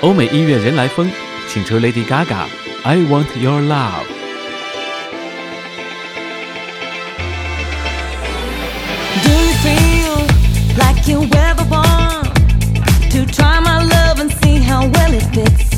欧美音乐人来疯，请出 Lady Gaga。I want your love。Do you feel like you ever want to try my love and see how well it fits?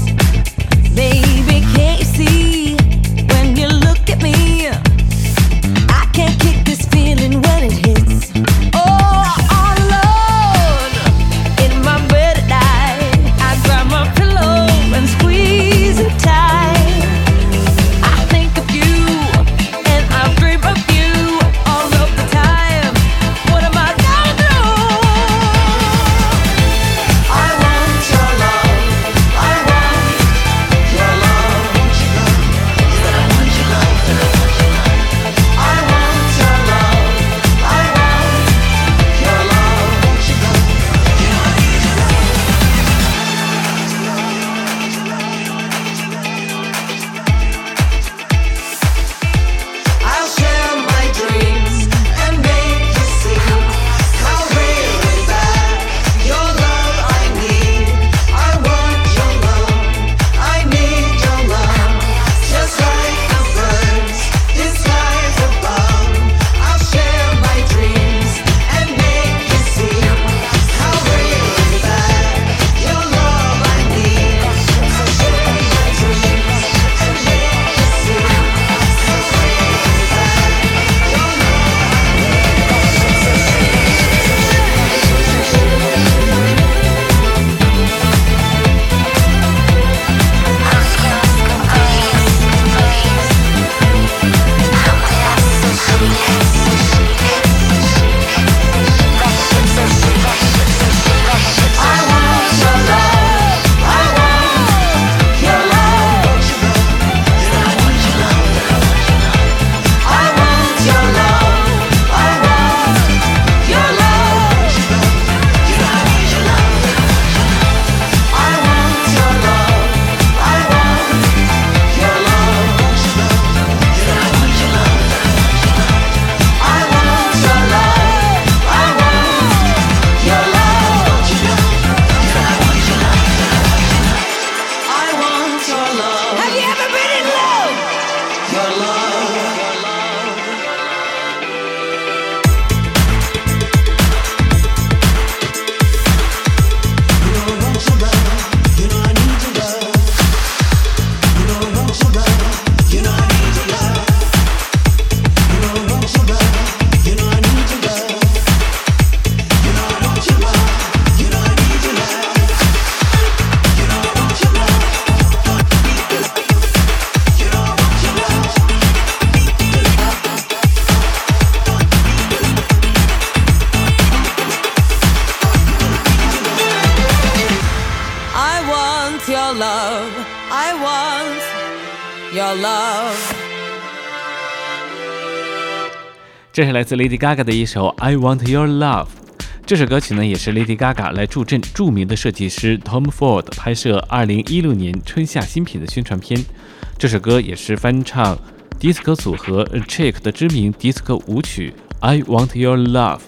Want your love. I want your love. 这是来自 Lady Gaga 的一首《I Want Your Love》。这首歌曲呢，也是 Lady Gaga 来助阵著名的设计师 Tom Ford 拍摄2016年春夏新品的宣传片。这首歌也是翻唱迪斯科组合 Chick 的知名迪斯科舞曲《I Want Your Love》。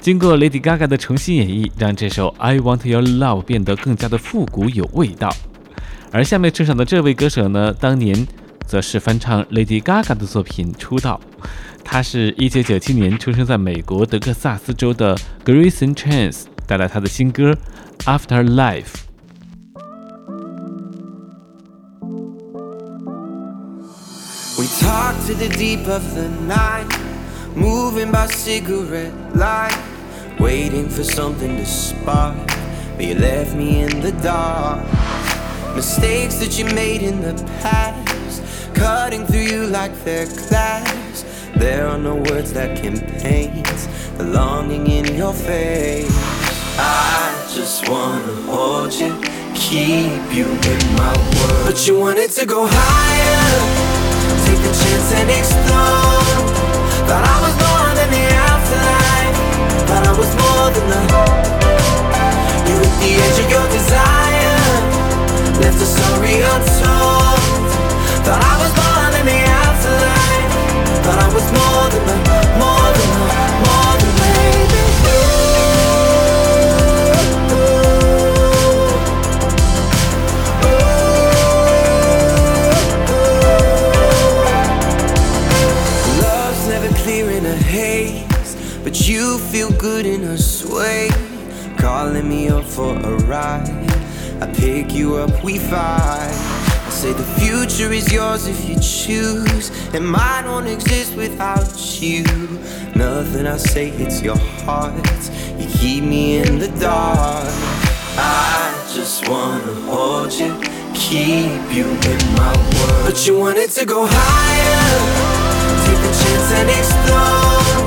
经过 Lady Gaga 的重新演绎，让这首《I Want Your Love》变得更加的复古有味道。而下面出场的这位歌手呢，当年则是翻唱 Lady Gaga 的作品出道。他是一九九七年出生在美国德克萨斯州的 Grayson Chance，带来他的新歌《Afterlife》。We talk to the deep of the night, moving by cigarette waiting for something to spark. But you left me in the dark. Mistakes that you made in the past, cutting through you like they're glass. There are no words that can paint the longing in your face. I just wanna hold you, keep you in my world. But you wanted to go higher. Take a chance and explode. Thought I was more than the afterlife. Thought I was more than the. You hit the edge of your desire. Left a story untold. Thought I was more than the afterlife. Thought I was more than the, more than the, say hits your heart. You keep me in the dark. I just wanna hold you, keep you in my world. But you wanted to go higher, take a chance and explode.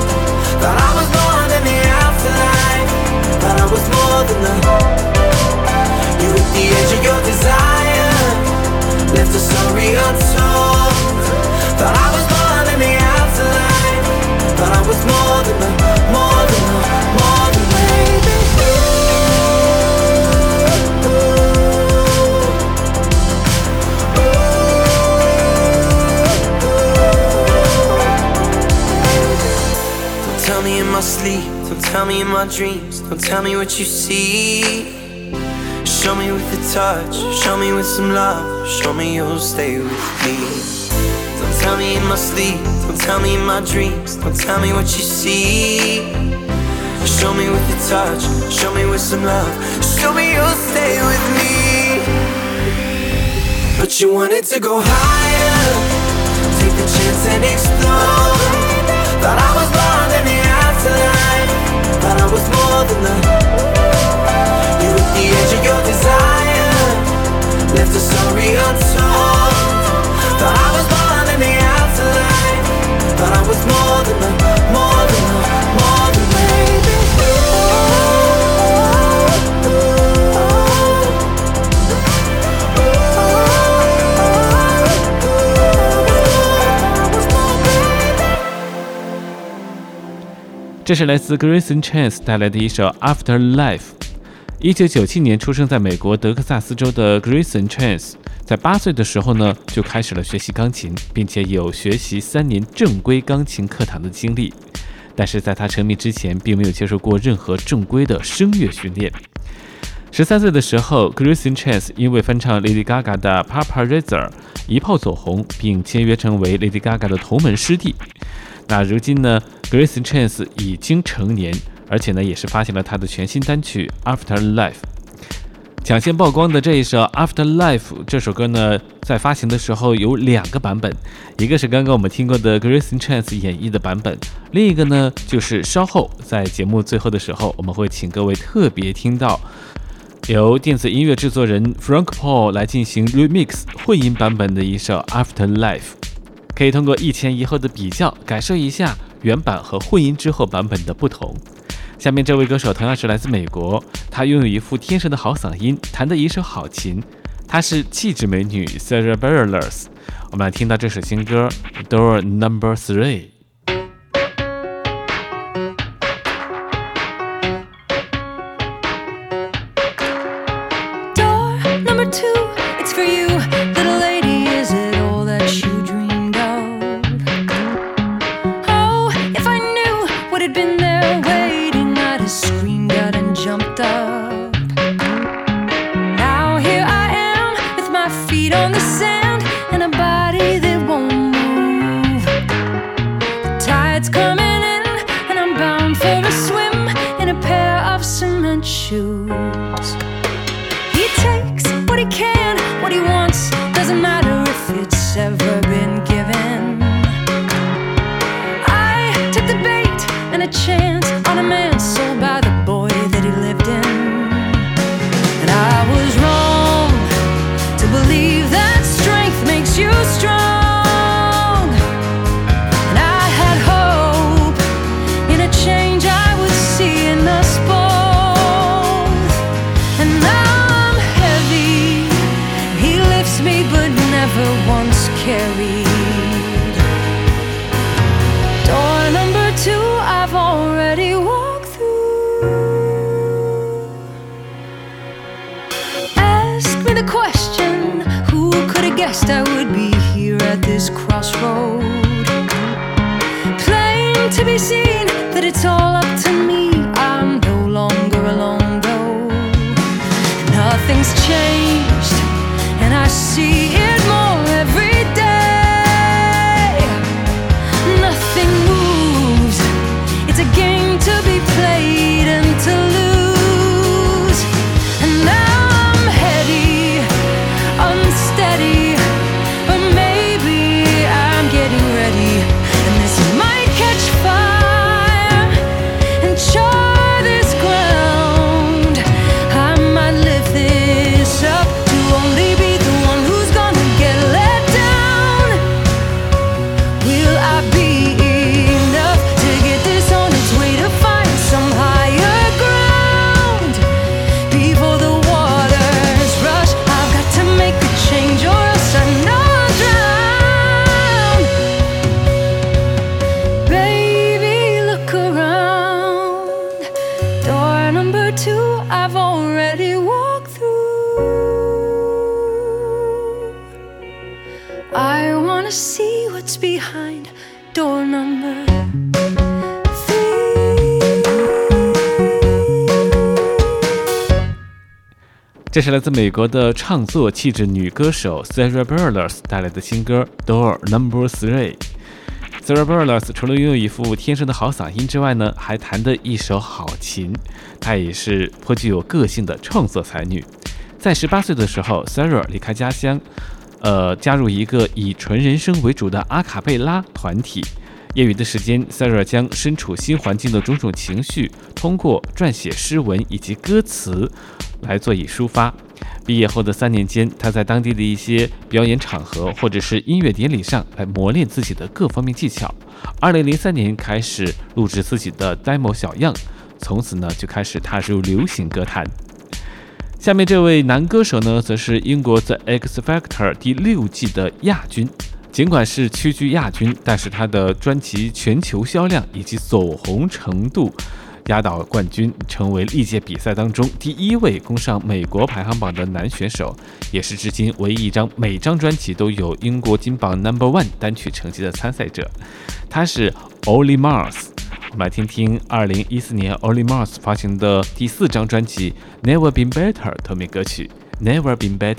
Thought I was more than the afterlife. Thought I was more than the. Tell me in my dreams, don't tell me what you see. Show me with a touch, show me with some love, show me you'll stay with me. Don't tell me in my sleep, don't tell me in my dreams, don't tell me what you see. Show me with a touch, show me with some love, show me you'll stay with me. But you wanted to go higher, take the chance and explore. Thought I was afterlife. Thought I was more than the. You the edge of your desire. Left a story untold. Thought I was the afterlife. Thought I was more than the, more than more 这是来自 Grayson Chance 带来的一首《Afterlife》。一九九七年出生在美国德克萨斯州的 Grayson Chance，在八岁的时候呢就开始了学习钢琴，并且有学习三年正规钢琴课堂的经历。但是在他成名之前，并没有接受过任何正规的声乐训练。十三岁的时候，Grayson Chance 因为翻唱 Lady Gaga 的《Paparazzi》一炮走红，并签约成为 Lady Gaga 的同门师弟。那如今呢，Grayson Chance 已经成年，而且呢也是发行了他的全新单曲《Afterlife》。抢先曝光的这一首《Afterlife》这首歌呢，在发行的时候有两个版本，一个是刚刚我们听过的 Grayson Chance 演绎的版本，另一个呢就是稍后在节目最后的时候，我们会请各位特别听到由电子音乐制作人 Frank Paul 来进行 remix 混音版本的一首《Afterlife》。可以通过一前一后的比较，感受一下原版和混音之后版本的不同。下面这位歌手同样是来自美国，他拥有一副天生的好嗓音，弹得一手好琴。她是气质美女 Sarah Bareilles。我们来听到这首新歌《Door Number Three》。Could 这是来自美国的唱作气质女歌手 Sarah Bareilles 带来的新歌《Door Number Three》。Sarah Bareilles 除了拥有一副天生的好嗓音之外呢，还弹得一手好琴。她也是颇具有个性的创作才女。在十八岁的时候，Sarah 离开家乡，呃，加入一个以纯人声为主的阿卡贝拉团体。业余的时间，Sarah 将身处新环境的种种情绪，通过撰写诗文以及歌词来做以抒发。毕业后的三年间，他在当地的一些表演场合或者是音乐典礼上来磨练自己的各方面技巧。二零零三年开始录制自己的 demo 小样，从此呢就开始踏入流行歌坛。下面这位男歌手呢，则是英国 The X Factor 第六季的亚军。尽管是屈居亚军，但是他的专辑全球销量以及走红程度压倒冠军，成为历届比赛当中第一位攻上美国排行榜的男选手，也是至今唯一一张每张专辑都有英国金榜 Number One 单曲成绩的参赛者。他是 Olly Mars。我们来听听2014年 Olly Mars 发行的第四张专辑《Never Been Better》同名歌曲《Never Been Better》。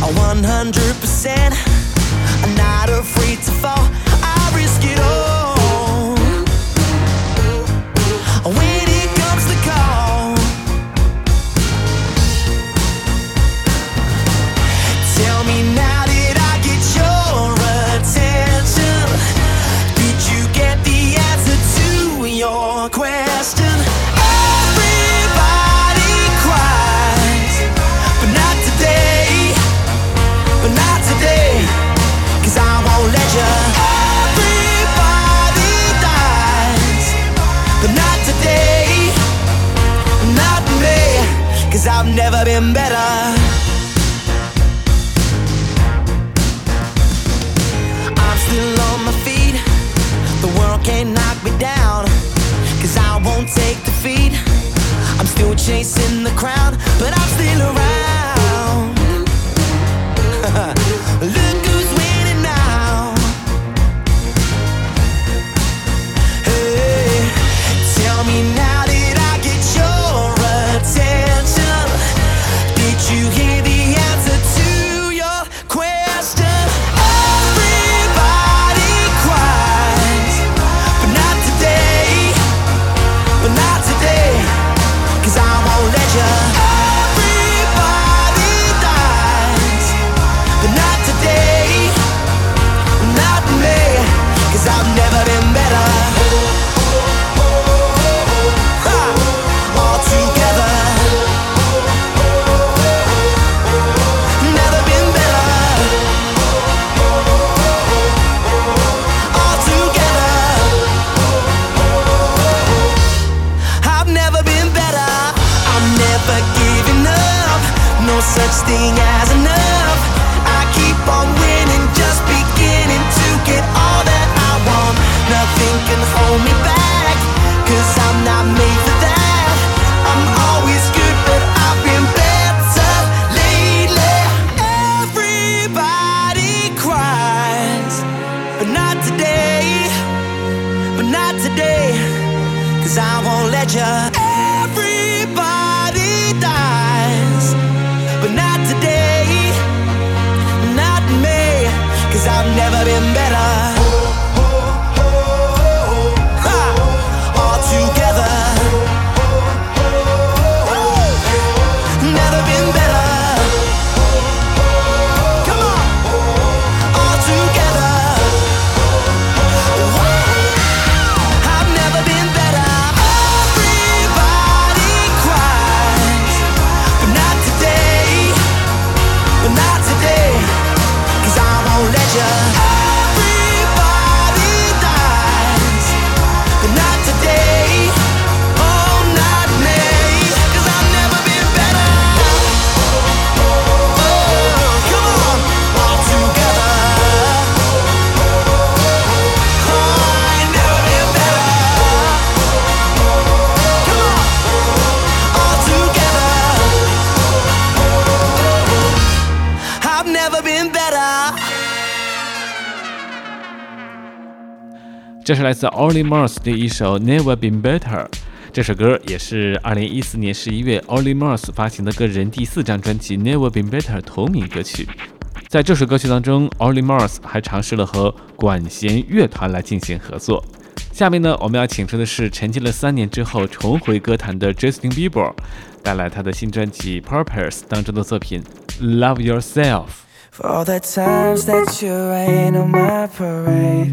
100%. I'm not afraid to fall. Chasing the crown, but I'm 这是来自 Olly Murs 的一首 Never Been Better。这首歌也是2014年11月 Olly Murs 发行的个人第四张专辑 Never Been Better 同名歌曲。在这首歌曲当中，Olly Murs 还尝试了和管弦乐团来进行合作。下面呢，我们要请出的是沉寂了三年之后重回歌坛的 Justin Bieber，带来他的新专辑 Purpose 当中的作品 Love Yourself。For all the times that you rain on my parade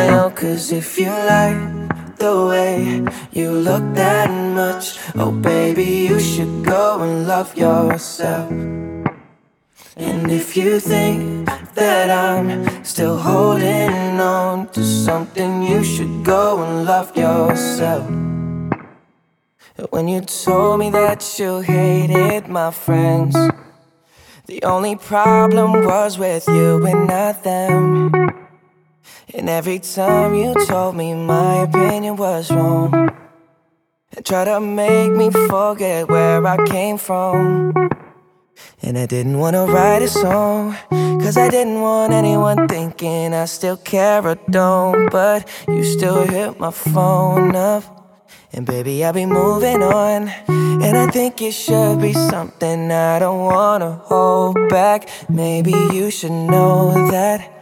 Cause if you like the way you look that much, oh baby, you should go and love yourself. And if you think that I'm still holding on to something, you should go and love yourself. When you told me that you hated my friends. The only problem was with you and not them. And every time you told me my opinion was wrong, and tried to make me forget where I came from. And I didn't wanna write a song, cause I didn't want anyone thinking I still care or don't. But you still hit my phone up. And baby, I'll be moving on. And I think it should be something I don't wanna hold back. Maybe you should know that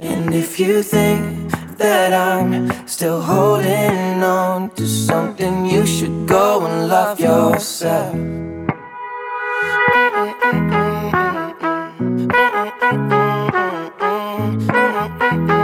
And if you think that I'm still holding on to something, you should go and love yourself. For all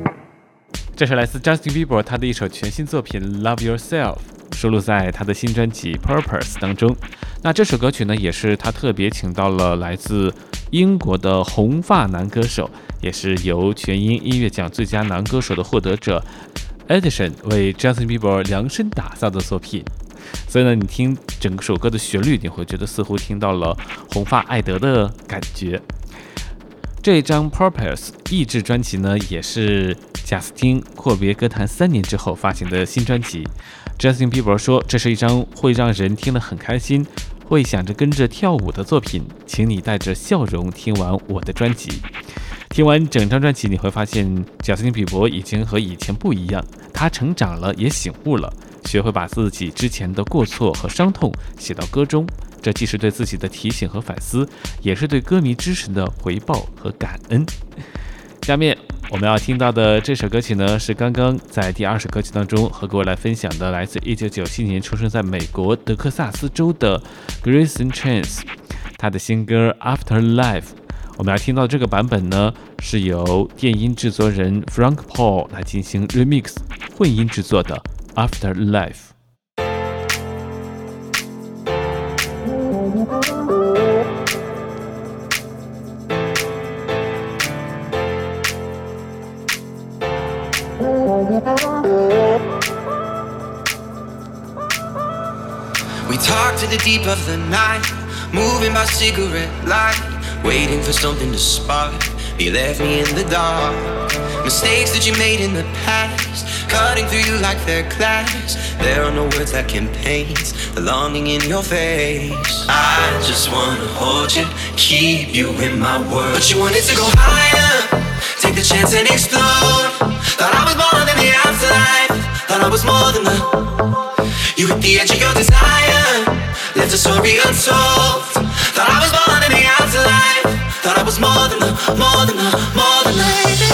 这是来自 Justin Bieber 他的一首全新作品《Love Yourself》，收录在他的新专辑《Purpose》当中。那这首歌曲呢，也是他特别请到了来自英国的红发男歌手，也是由全英音乐奖最佳男歌手的获得者 Edison 为 Justin Bieber 量身打造的作品。所以呢，你听整首歌的旋律，你会觉得似乎听到了红发艾德的感觉。这张 Purpose 意志专辑呢，也是贾斯汀阔别歌坛三年之后发行的新专辑。Justin Bieber 说，这是一张会让人听得很开心，会想着跟着跳舞的作品，请你带着笑容听完我的专辑。听完整张专辑，你会发现贾斯汀比伯已经和以前不一样，他成长了，也醒悟了，学会把自己之前的过错和伤痛写到歌中。这既是对自己的提醒和反思，也是对歌迷支持的回报和感恩。下面我们要听到的这首歌曲呢，是刚刚在第二首歌曲当中和各位来分享的，来自1997年出生在美国德克萨斯州的 Grayson Chance，他的新歌 After Life。我们要听到这个版本呢，是由电音制作人 Frank Paul 来进行 remix 混音制作的 Afterlife deep of the night, moving by cigarette light, waiting for something to spark. You left me in the dark. Mistakes that you made in the past, cutting through you like they're glass. There are no words that can paint the longing in your face. I just wanna hold you, keep you in my world. But you wanted to go higher, take the chance and explode. Thought I was more than the afterlife, thought I was more than the. You hit the edge of your desire, story untold. Thought I was born in the afterlife. Thought I was more than the, more than the, more than the.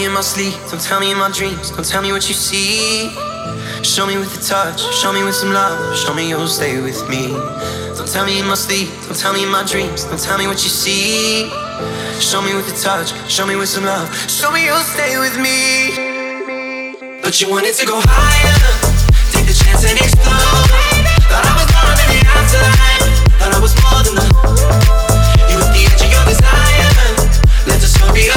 Me in my sleep, don't tell me in my dreams, don't tell me what you see. Show me with the touch, show me with some love, show me you'll stay with me. Don't tell me in my sleep, don't tell me in my dreams, don't tell me what you see. Show me with the touch, show me with some love, show me you'll stay with me. But you wanted to go higher, take the chance and explode. Thought I was born in the afterlife, thought I was more than the. You hit the edge of your desire, let the story